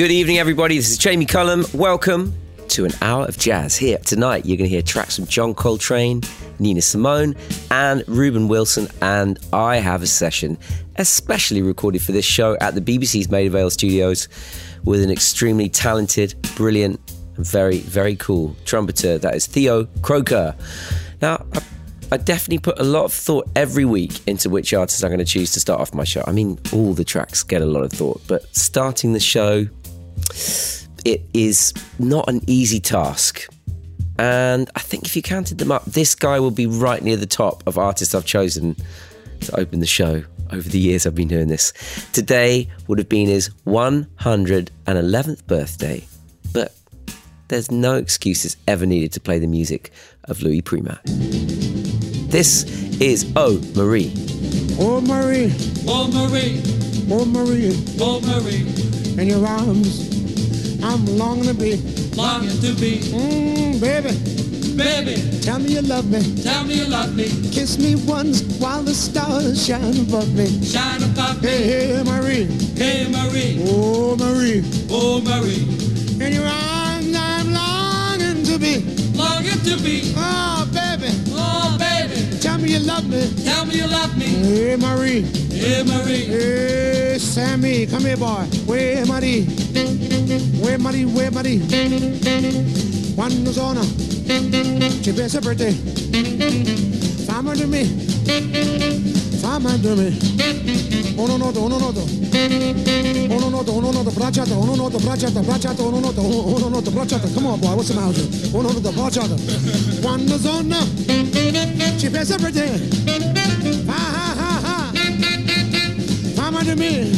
Good evening, everybody. This is Jamie Cullum. Welcome to an hour of jazz. Here tonight, you're going to hear tracks from John Coltrane, Nina Simone, and Reuben Wilson. And I have a session especially recorded for this show at the BBC's Made Maida Vale studios with an extremely talented, brilliant, and very, very cool trumpeter. That is Theo Croker. Now, I, I definitely put a lot of thought every week into which artist I'm going to choose to start off my show. I mean, all the tracks get a lot of thought, but starting the show it is not an easy task. And I think if you counted them up, this guy will be right near the top of artists I've chosen to open the show over the years I've been doing this. Today would have been his 111th birthday, but there's no excuses ever needed to play the music of Louis Prima. This is Oh Marie. Oh Marie, Oh Marie, oh Marie, oh Marie, in your arms, I'm longing to be. longing to be, Mmm, baby, baby. tell me you love me. Tell me you love me, Kiss me once while the stars shine above me. shine above me. Hey, hey, Marie, Hey Marie, oh Marie, oh Marie, in your arms, I'm longing to be. longing to be, Oh, baby, oh baby. Tell me you love me. Tell me you love me, Hey, Marie, hey Marie, hey, Sammy, come here, boy. Where Marie? Where Marie? Where Marie? Quando sono? Ci pensa per te. Fammi di me. Fammi di me. Uno noto, uno noto. Uno noto, uno noto, bracciata, uno noto, bracciata, bracciata, uno noto, uno noto, bracciata. Come on, boy, what's the matter? Uno noto, bracciata. Quando sono? Ci pensa per te. Ha ha ha. Fammi di me.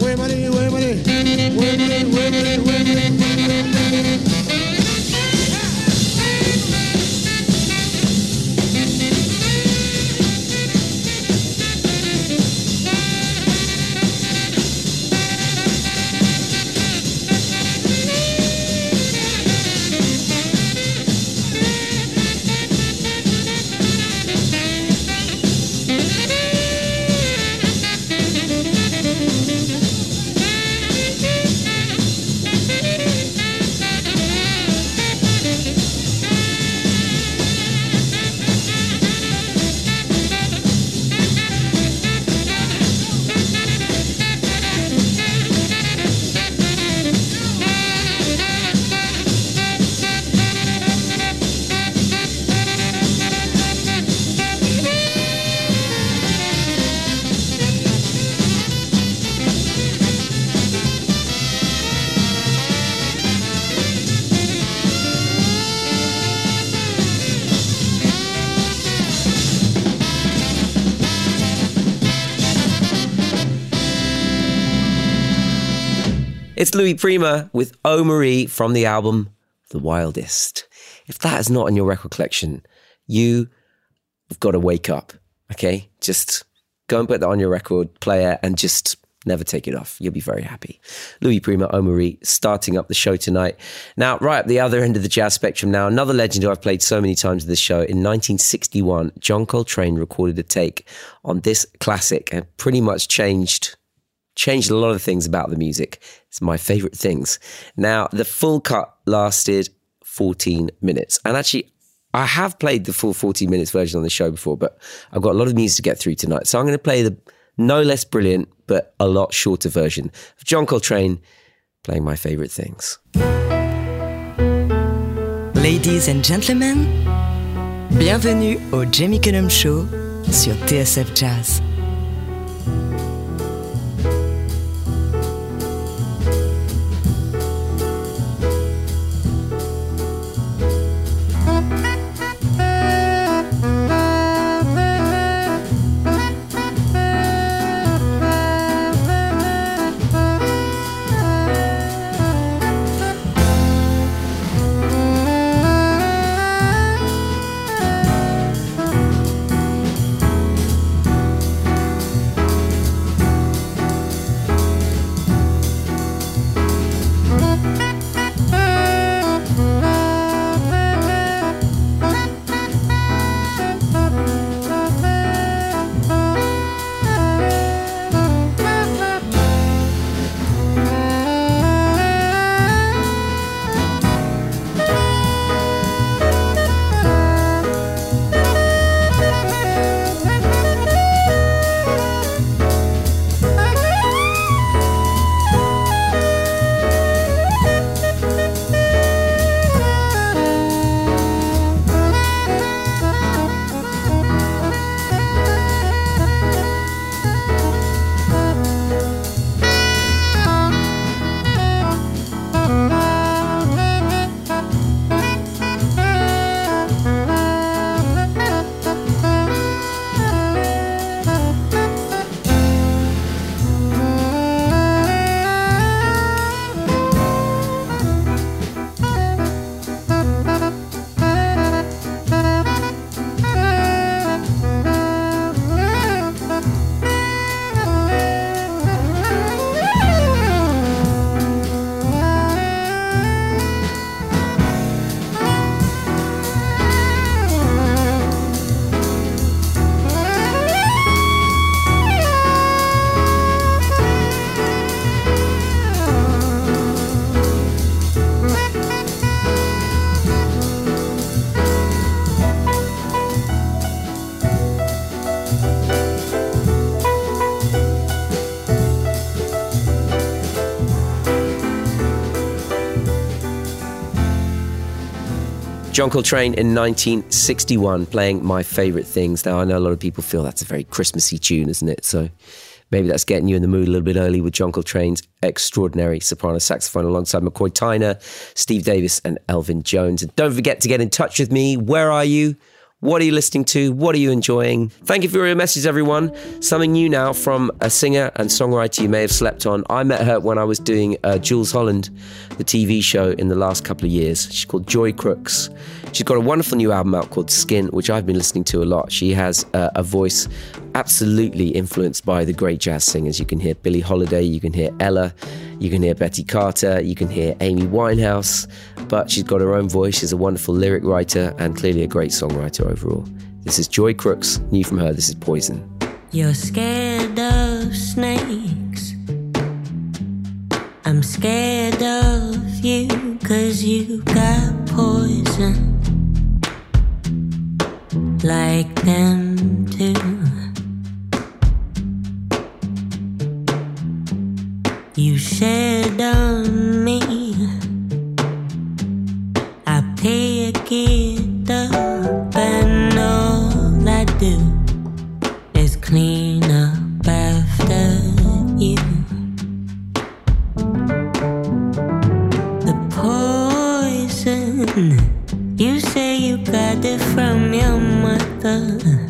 Where money, where money, where money, It's Louis Prima with Oh Marie from the album The Wildest. If that is not in your record collection, you have got to wake up, okay? Just go and put that on your record player and just never take it off. You'll be very happy. Louis Prima, Oh Marie, starting up the show tonight. Now, right up the other end of the jazz spectrum now, another legend who I've played so many times in this show. In 1961, John Coltrane recorded a take on this classic and pretty much changed changed a lot of things about the music. It's my favorite things. Now, the full cut lasted 14 minutes. And actually, I have played the full 14 minutes version on the show before, but I've got a lot of music to get through tonight. So I'm going to play the no less brilliant, but a lot shorter version of John Coltrane playing my favorite things. Ladies and gentlemen, bienvenue au Jamie Cullum Show sur TSF Jazz. John Coltrane in 1961 playing My Favourite Things. Now, I know a lot of people feel that's a very Christmassy tune, isn't it? So maybe that's getting you in the mood a little bit early with John Coltrane's extraordinary soprano saxophone alongside McCoy Tyner, Steve Davis, and Elvin Jones. And don't forget to get in touch with me. Where are you? What are you listening to? What are you enjoying? Thank you for your message, everyone. Something new now from a singer and songwriter you may have slept on. I met her when I was doing uh, Jools Holland, the TV show, in the last couple of years. She's called Joy Crookes. She's got a wonderful new album out called Skin, which I've been listening to a lot. She has uh, a voice absolutely influenced by the great jazz singers. You can hear Billie Holiday, you can hear Ella, you can hear Betty Carter, you can hear Amy Winehouse, but she's got her own voice. She's a wonderful lyric writer and clearly a great songwriter overall. This is Joy Crookes, new from her. This is Poison. You're scared of snakes. I'm scared of you cause you got poison like them too. You shed on me. I pick it up, and all I do is clean up after you. The poison, you say you got it from your mother.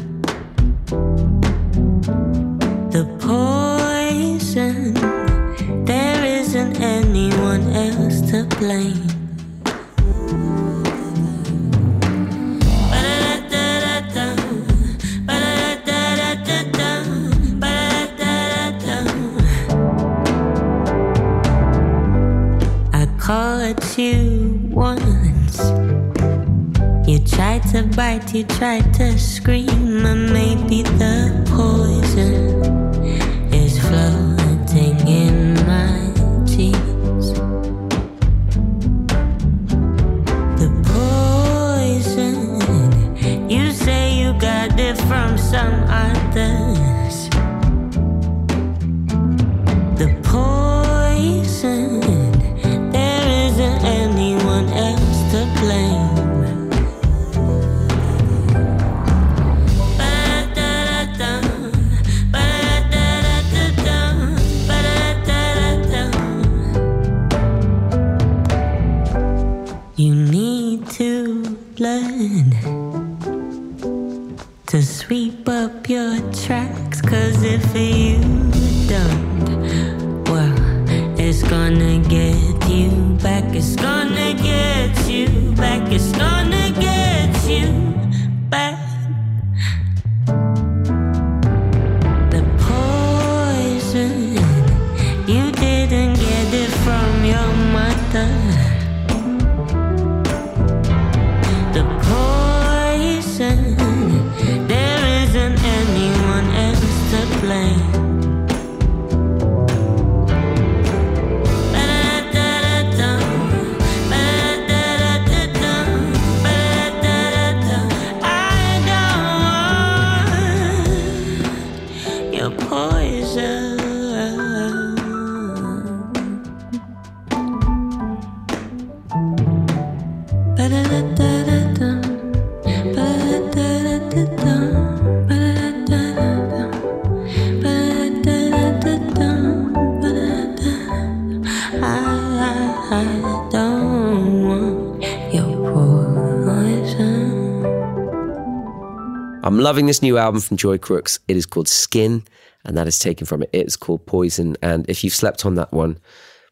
Loving this new album from Joy Crookes. It is called Skin, and that is taken from it. It's called Poison. And if you've slept on that one,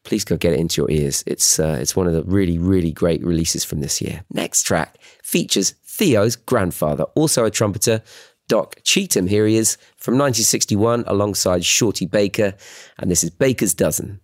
please go get it into your ears. It's uh, it's one of the really really great releases from this year. Next track features Theo's grandfather, also a trumpeter, Doc Cheatham. Here he is from 1961, alongside Shorty Baker, and this is Baker's Dozen.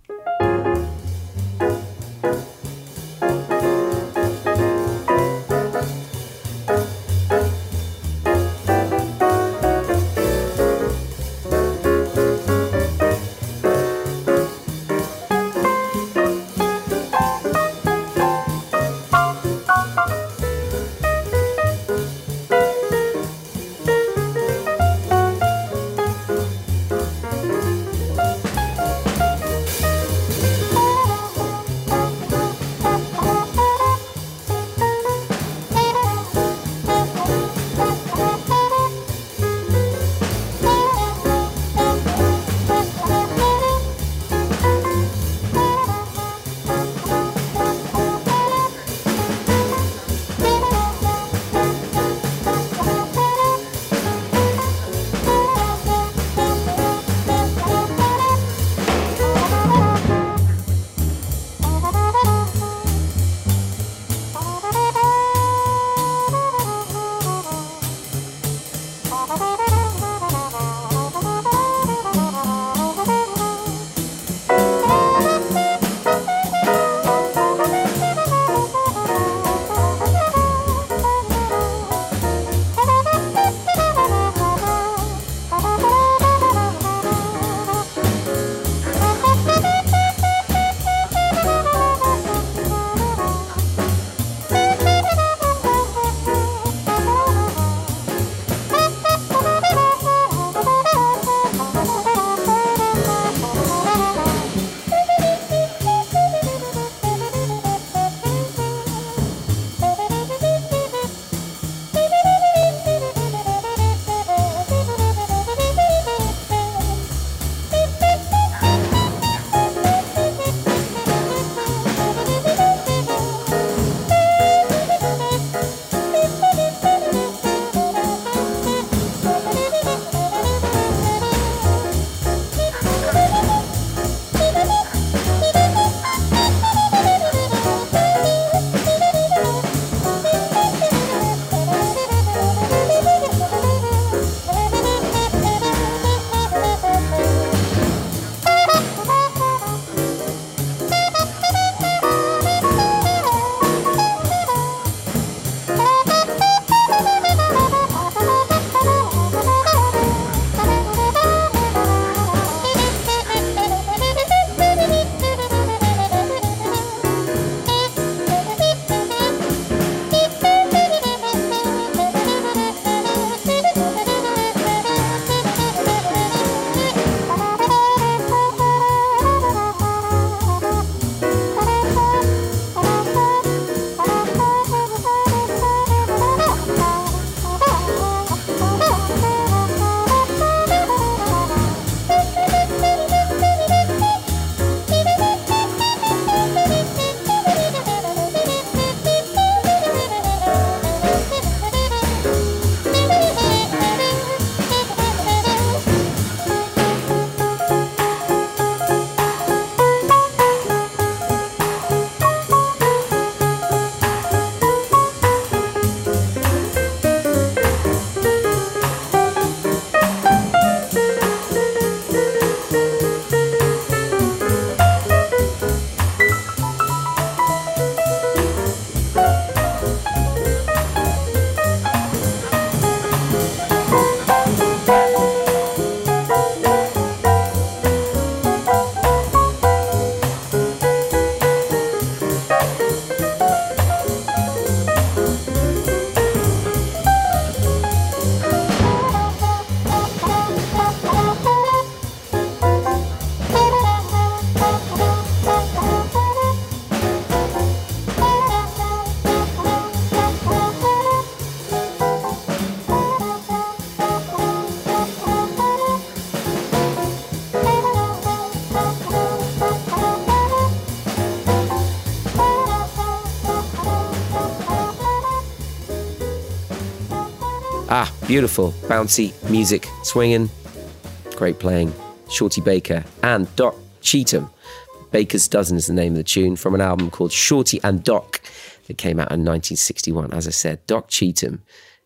Beautiful, bouncy music, swinging, great playing. Shorty Baker and Doc Cheatham. Baker's Dozen is the name of the tune from an album called Shorty and Doc that came out in 1961. As I said, Doc Cheatham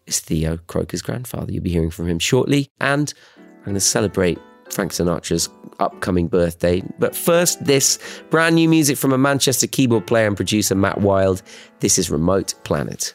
is Theo Croker's grandfather. You'll be hearing from him shortly. And I'm going to celebrate Frank Sinatra's upcoming birthday. But first, this brand new music from a Manchester keyboard player and producer, Matt Wilde. This is Remote Planet.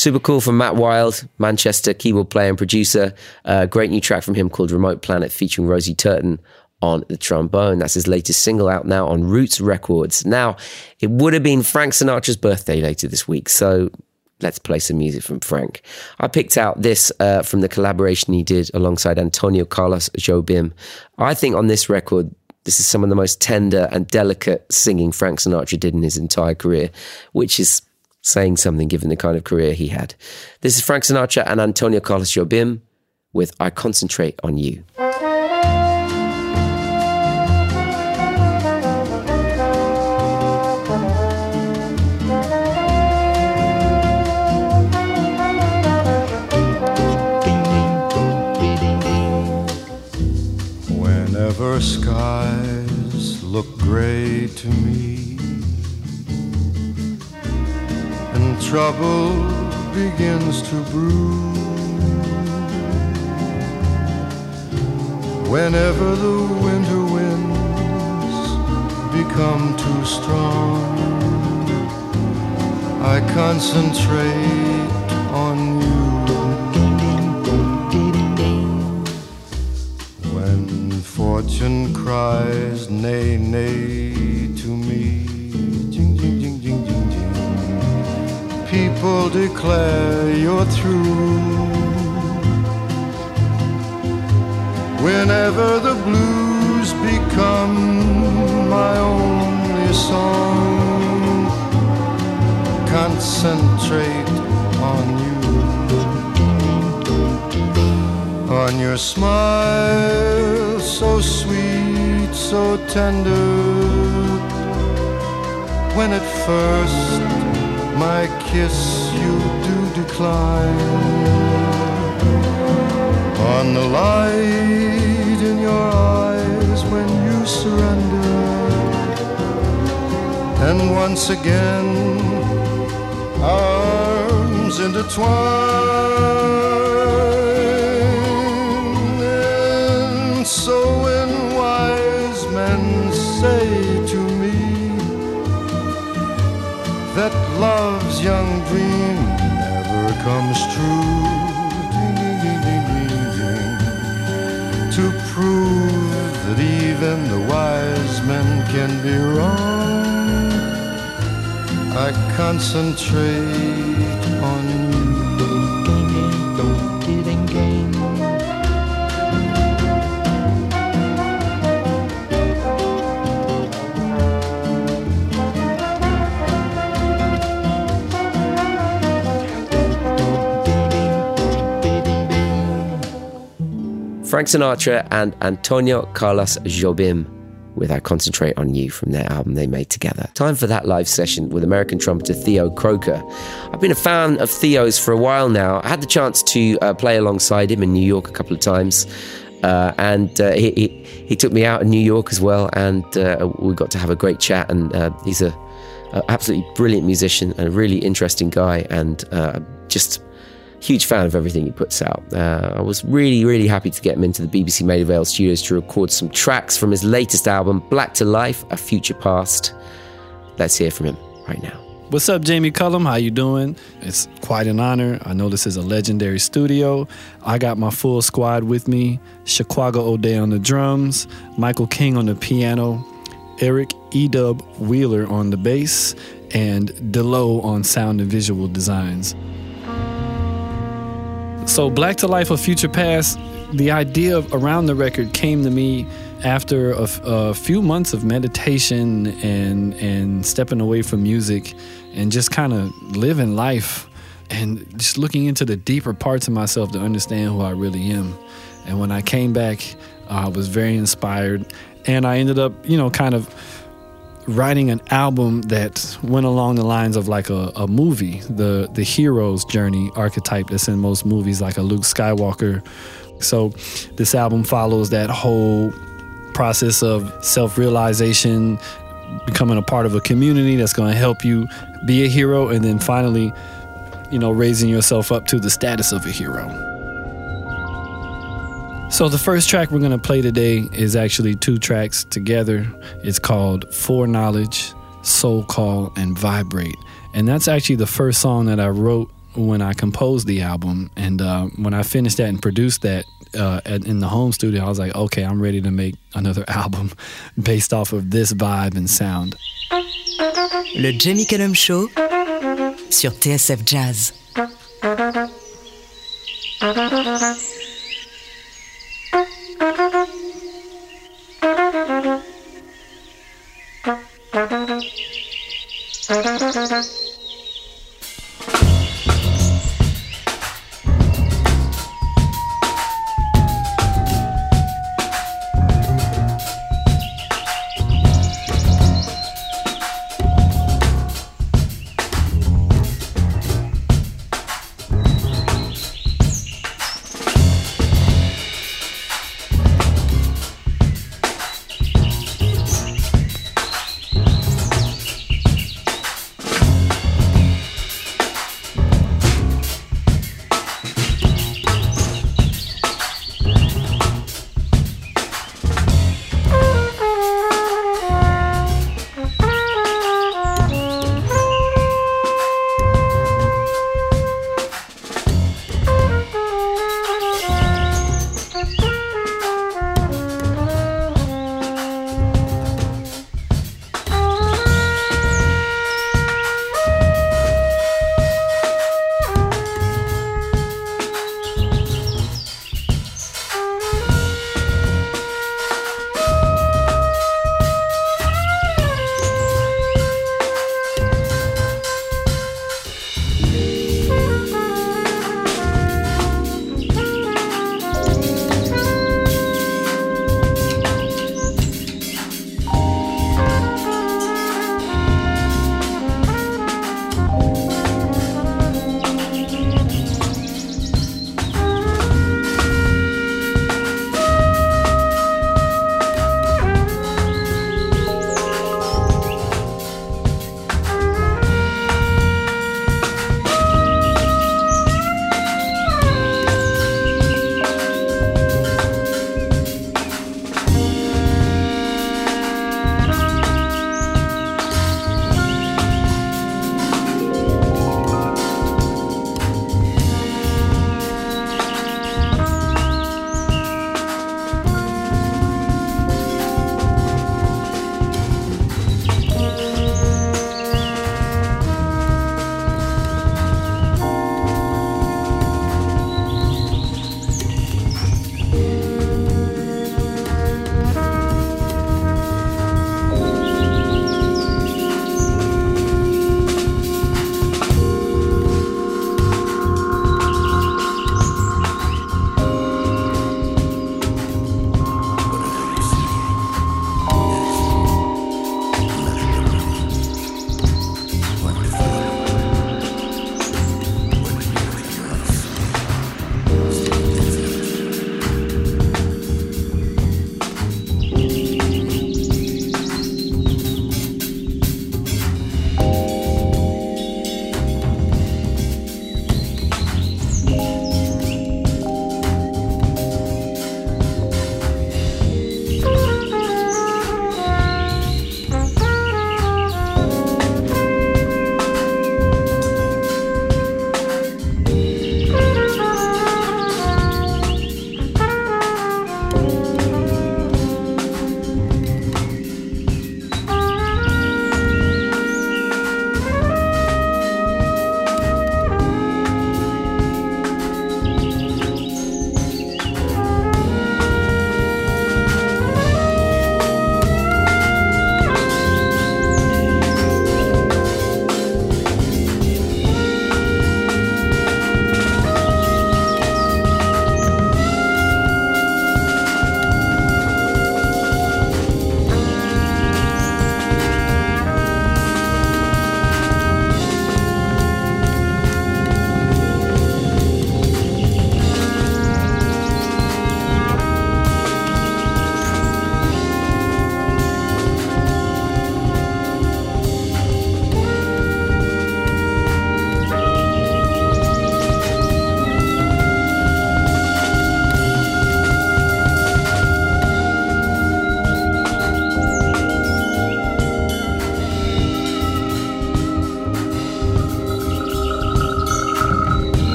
Super cool from Matt Wilde, Manchester keyboard player and producer. Uh, great new track from him called Remote Planet featuring Rosie Turton on the trombone. That's his latest single out now on Roots Records. Now, it would have been Frank Sinatra's birthday later this week, so let's play some music from Frank. I picked out this uh, from the collaboration he did alongside Antonio Carlos Jobim. I think on this record, this is some of the most tender and delicate singing Frank Sinatra did in his entire career, which is saying something given the kind of career he had. This is Frank Sinatra and Antonio Carlos Jobim with I Concentrate on You. Trouble begins to brew. Whenever the winter winds become too strong, I concentrate on you. When fortune cries nay, nay people declare you're through. Whenever the blues become my only song, concentrate on you, on your smile, so sweet, so tender. When at first my kiss you do decline. on the light in your eyes when you surrender. And once again, arms intertwined. And so when wise men say to me that young dream never comes true, ding, ding, ding, to prove that even the wise men can be wrong. I concentrate Frank Sinatra and Antonio Carlos Jobim with I Concentrate on You from their album they made together. Time for that live session with American trumpeter Theo Croker. I've been a fan of Theo's for a while now. I had the chance to uh, play alongside him in New York a couple of times. Uh, and uh, he, he, he took me out in New York as well, and uh, we got to have a great chat. And uh, he's a, a absolutely brilliant musician and a really interesting guy, and uh, just huge fan of everything he puts out. Uh, I was really, really happy to get him into the BBC Maida Vale studios to record some tracks from his latest album, Black to Life: A Future Past. Let's hear from him right now. What's up, Jamie Cullum? How you doing? It's quite an honor. I know this is a legendary studio. I got my full squad with me: Shekwoaga Ode on the drums, Michael King on the piano, Eric E. Dub Wheeler on the bass, and Delo on sound and visual designs. So, Black to Life, of Future Past, the idea of, around the record came to me after a, a few months of meditation and and stepping away from music and just kind of living life and just looking into the deeper parts of myself to understand who I really am. And when I came back, uh, I was very inspired, and I ended up, you know, kind of writing an album that went along the lines of like a, a movie, the the hero's journey archetype that's in most movies, like a Luke Skywalker. So this album follows that whole process of self-realization, becoming a part of a community that's going to help you be a hero, and then finally, you know, raising yourself up to the status of a hero. So the first track we're going to play today is actually two tracks together. It's called 4KNOWLEDGE, Soul Call, and Vibrate. And that's actually the first song that I wrote when I composed the album. And uh, when I finished that and produced that uh, at, in the home studio, I was like, okay, I'm ready to make another album based off of this vibe and sound. Le Jamie Cullum Show sur TSF Jazz. Thank you.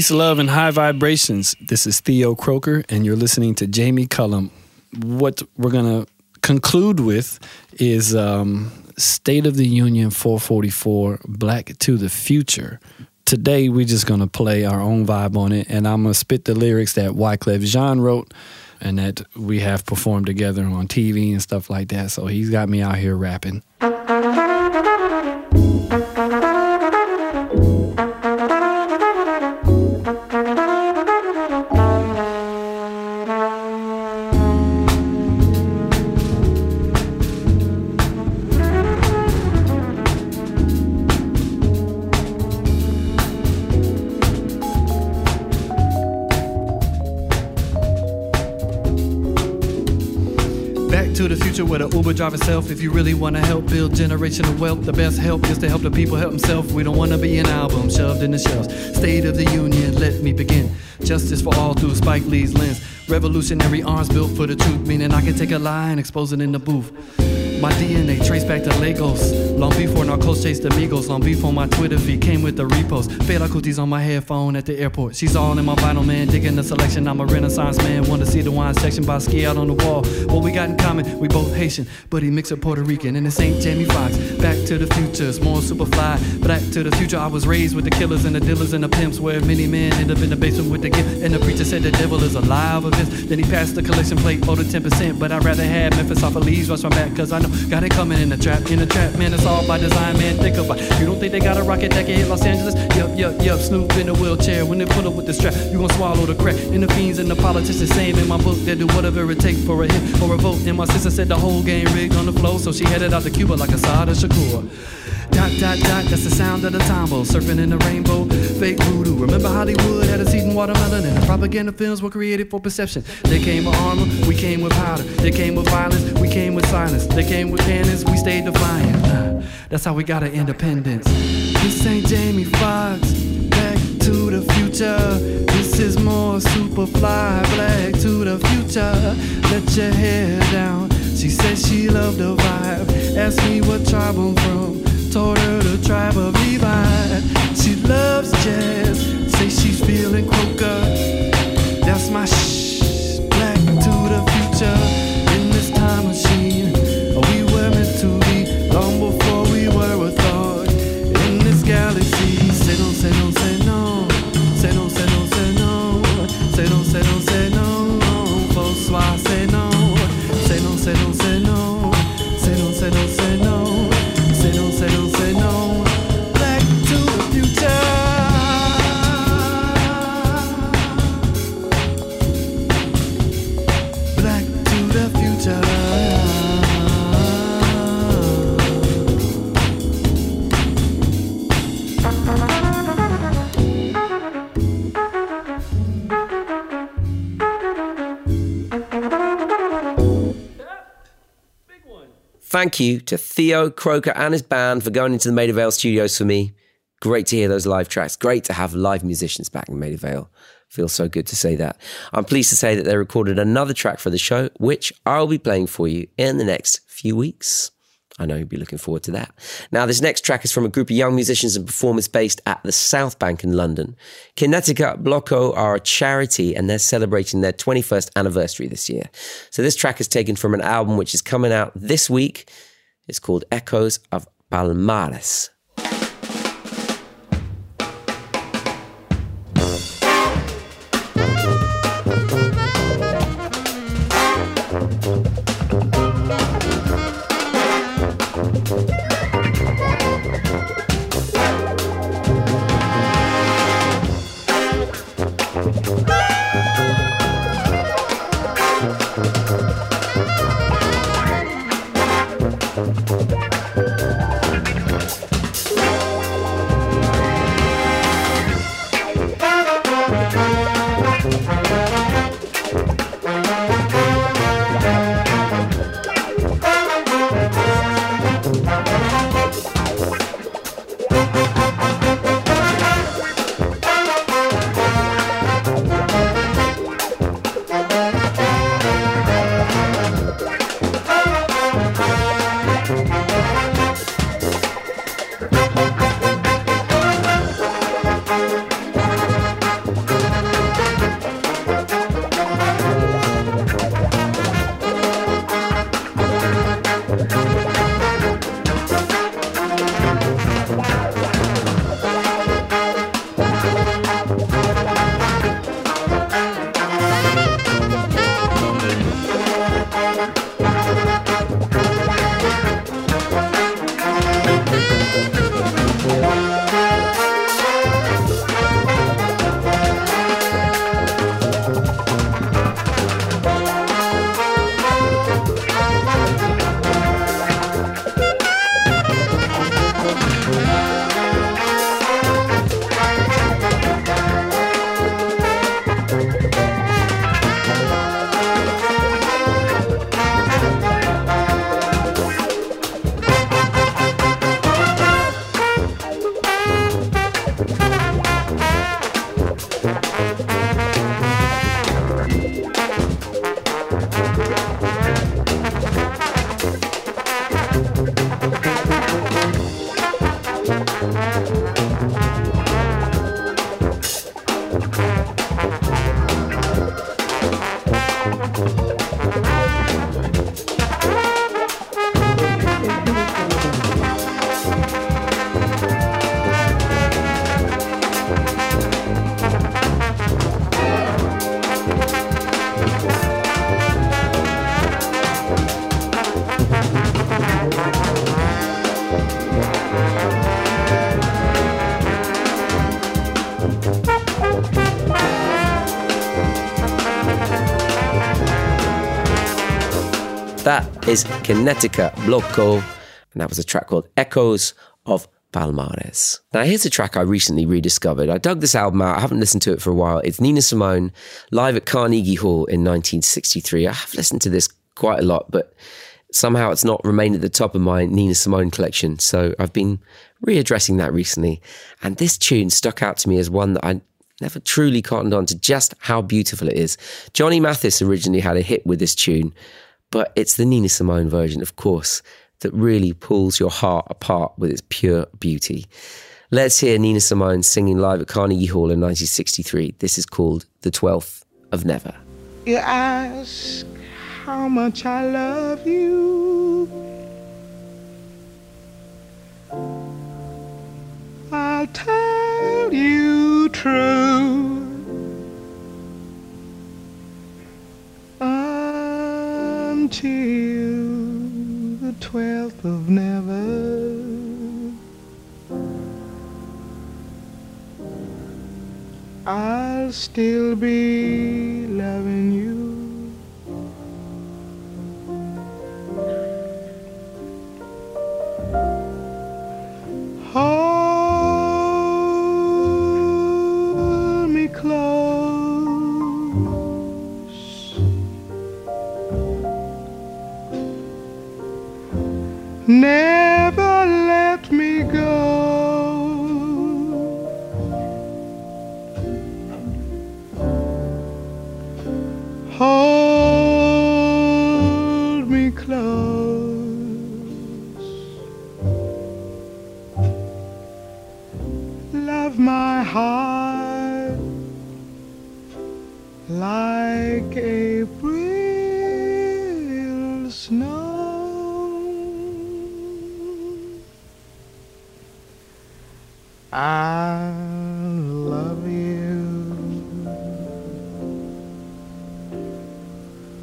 Peace, love, and high vibrations. This is Theo Croker, and you're listening to Jamie Cullum. What we're going to conclude with is um, State of the Union 444 Black to the Future. Today, we're just going to play our own vibe on it, and I'm going to spit the lyrics that Wyclef Jean wrote and that we have performed together on TV and stuff like that. So he's got me out here rapping. Future where the Uber driver self. If you really want to help build generational wealth, the best help is to help the people help themselves. We don't want to be an album shoved in the shelves. State of the Union, let me begin. Justice for all through Spike Lee's lens. Revolutionary arms built for the truth, meaning I can take a lie and expose it in the booth. My DNA traced back to Lagos. Long before Narcos chased amigos, long before my Twitter feed came with the repost. Fela Kuti's on my headphone at the airport. She's all in my vinyl, man, digging the selection. I'm a renaissance man, want to see the wine section Basquiat on the wall. What we got in common, we both Haitian, but he mixed up Puerto Rican. And this ain't Jamie Foxx. Back to the future, more super fly. Back to the future, I was raised with the killers and the dealers and the pimps, where many men end up in the basement with the gift. And the preacher said the devil is alive of this. Then he passed the collection plate for the 10%, but I'd rather have Memphis off of leaves, rush my back, cause I know got it coming in the trap, in the trap, man, it's all by design, man. Think about. You don't think they got a rocket that can hit Los Angeles? Yup, yup, yup. Snoop in a wheelchair. When they pull up with the strap, you gon' swallow the crack. And the fiends and the politicians same in my book they do whatever it takes for a hit or a vote. And my sister said the whole game rigged on the flow, so she headed out to Cuba like Assata Shakur. Dot, dot, dot, that's the sound of the tombo. Surfing in the rainbow, fake voodoo. Remember Hollywood had us eating watermelon and the propaganda films were created for perception. They came with armor, we came with powder. They came with violence, we came with silence. They came with cannons, we stayed defiant. That's how we got our independence. This ain't Jamie Foxx. Back to the future. This is more superfly. Black to the future. Let your hair down. She said she loved the vibe. Asked me what tribe I'm from. Told her the tribe of Levi. She loves jazz. Say she's feeling Croker. That's my shh. Thank you to Theo Croker and his band for going into the Maida Vale studios for me. Great to hear those live tracks. Great to have live musicians back in Maida Vale. Feels so good to say that. I'm pleased to say that they recorded another track for the show, which I'll be playing for you in the next few weeks. I know you'll be looking forward to that. Now, this next track is from a group of young musicians and performers based at the South Bank in London. Kinetika Bloco are a charity and they're celebrating their 21st anniversary this year. So, this track is taken from an album which is coming out this week. It's called Echoes of Palmares. Is Kinetika Bloco, and that was a track called Echoes of Palmares. Now, here's a track I recently rediscovered. I dug this album out. I haven't listened to it for a while. It's Nina Simone live at Carnegie Hall in 1963. I have listened to this quite a lot, but somehow it's not remained at the top of my Nina Simone collection. So I've been readdressing that recently. And this tune stuck out to me as one that I never truly cottoned on to just how beautiful it is. Johnny Mathis originally had a hit with this tune, but it's the Nina Simone version, of course, that really pulls your heart apart with its pure beauty. Let's hear Nina Simone singing live at Carnegie Hall in 1963. This is called The 12th of Never. You ask how much I love you. I'll tell you true. Until the twelfth of never. I'll still be loving you. Hold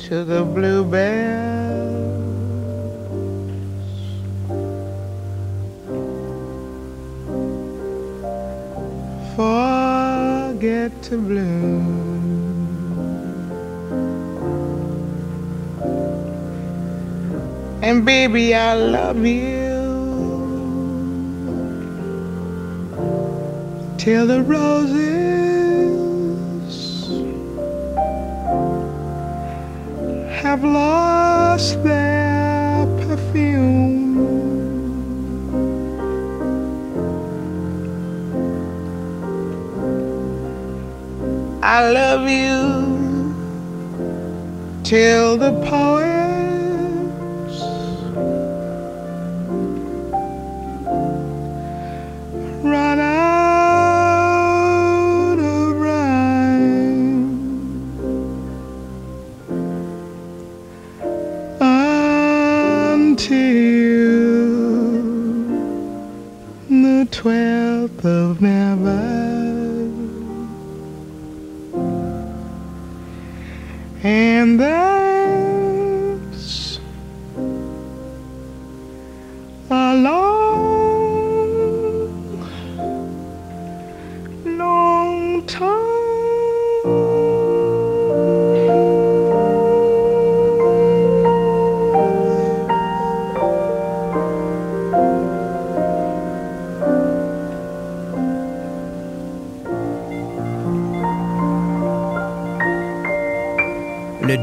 to the bluebells. Forget to bloom. And baby, I love you till the roses have lost their perfume. I love you till the poets until the twelfth of never.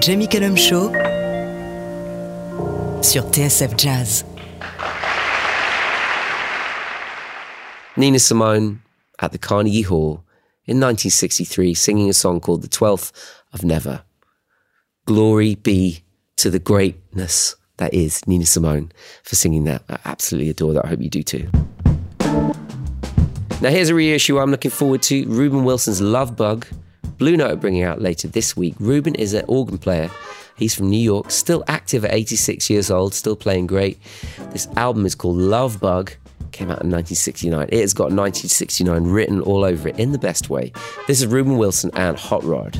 Jamie Cullum Show sur TSF Jazz. Nina Simone at the Carnegie Hall in 1963 singing a song called The Twelfth of Never. Glory be to the greatness that is Nina Simone for singing that. I absolutely adore that. I hope you do too. Now, here's a reissue I'm looking forward to Reuben Wilson's Love Bug. Blue Note are bringing out later this week. Reuben is an organ player. He's from New York, still active at 86 years old, still playing great. This album is called Love Bug. Came out in 1969. It has got 1969 written all over it in the best way. This is Reuben Wilson and Hot Rod.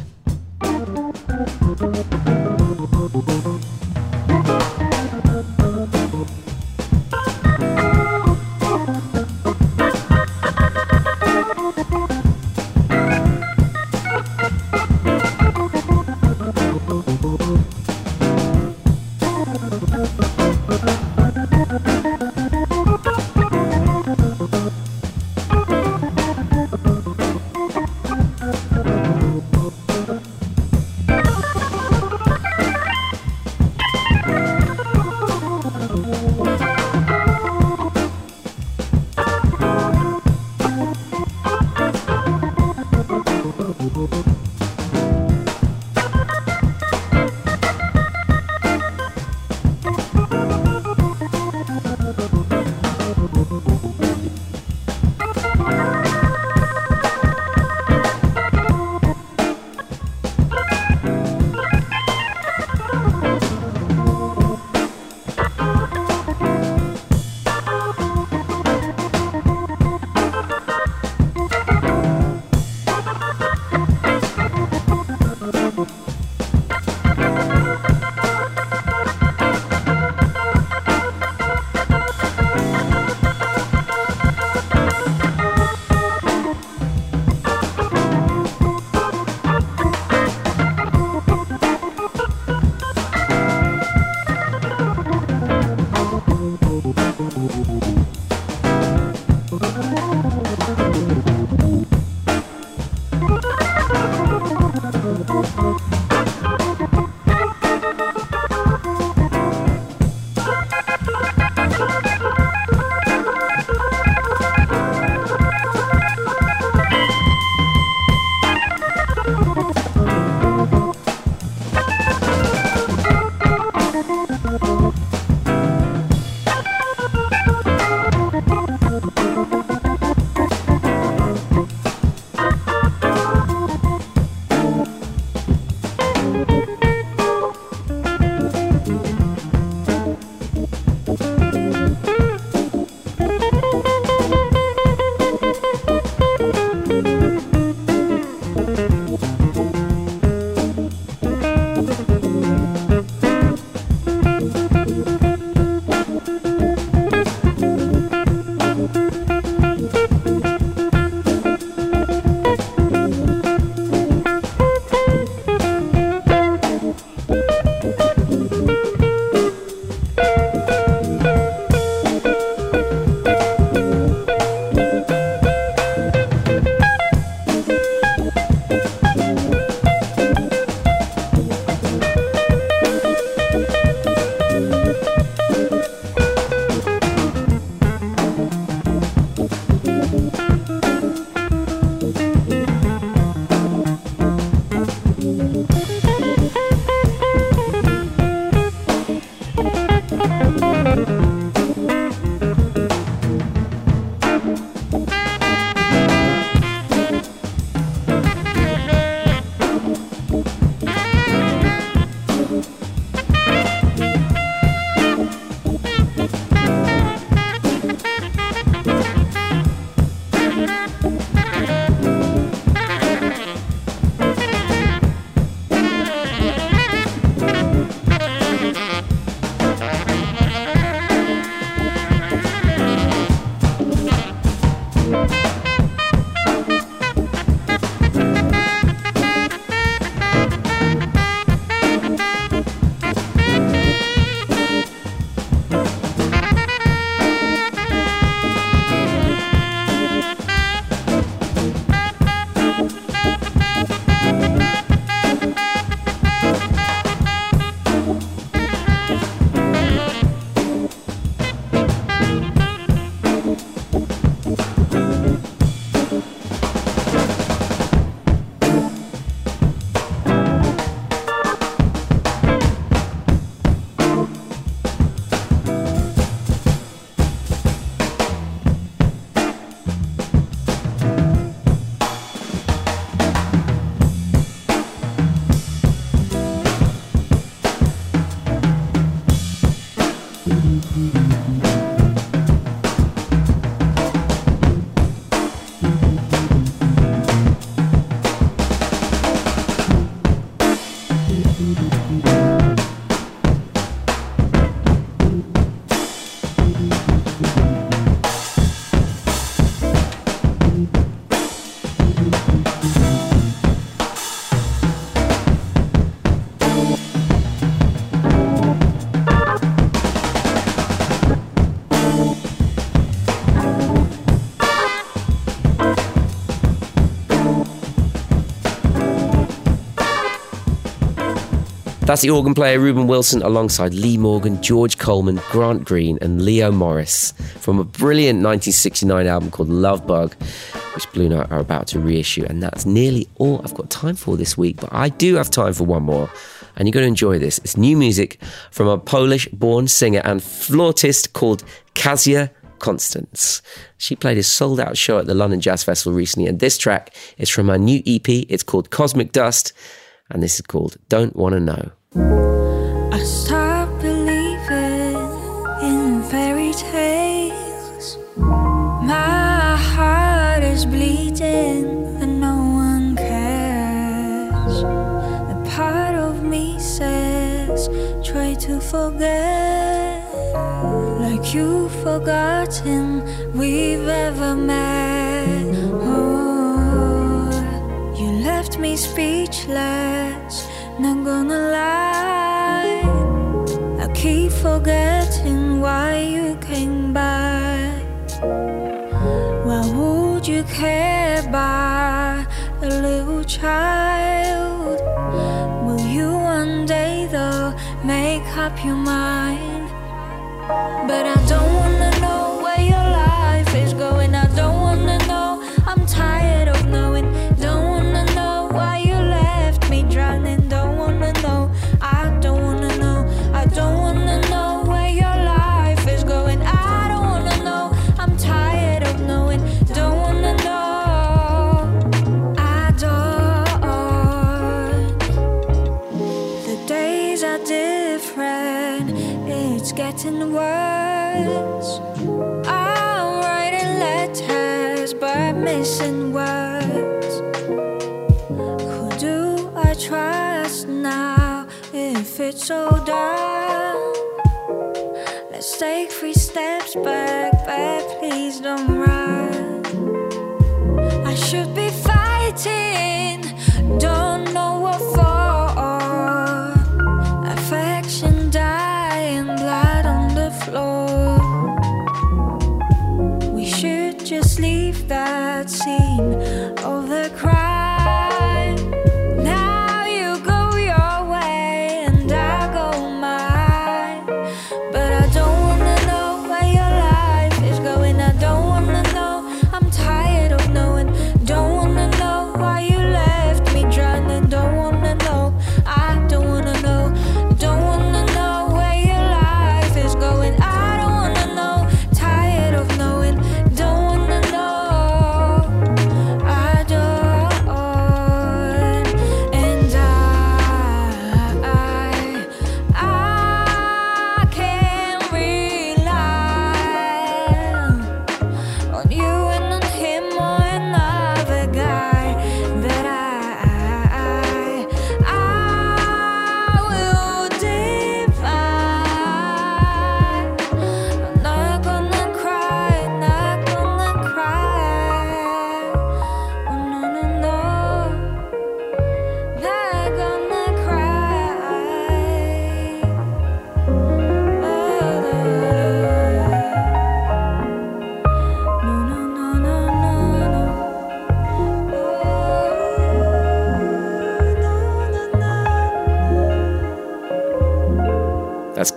That's the organ player Reuben Wilson alongside Lee Morgan, George Coleman, Grant Green, and Leo Morris from a brilliant 1969 album called Love Bug, which Blue Note are about to reissue. And that's nearly all I've got time for this week, but I do have time for one more. And you're going to enjoy this. It's new music from a Polish born singer and flautist called Kasia Konstance. She played a sold out show at the London Jazz Festival recently, and this track is from her new EP. It's called Cosmic Dust, and this is called Don't Wanna Know. I stopped believing in fairy tales. My heart is bleeding and no one cares. A part of me says, try to forget. Like you've forgotten we've ever met. Speechless, not gonna lie. I keep forgetting why you came back. Why would you care about a little child? Will you one day though make up your mind? But I so dark? Let's take three steps back, but please don't run.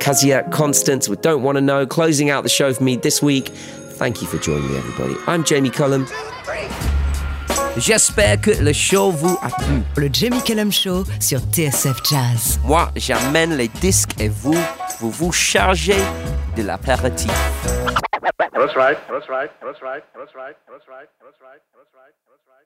Kazia Constance with Don't Want to Know, closing out the show for me this week. Thank you for joining me, everybody. I'm Jamie Cullum. J'espère que le show vous a plu. Le Jamie Cullum Show sur TSF Jazz. Moi, j'amène les disques et vous, vous vous chargez de l'apéritif. That's right. That's right. That's right. That's right. That's right. That's right. That's right. That's right. That's right.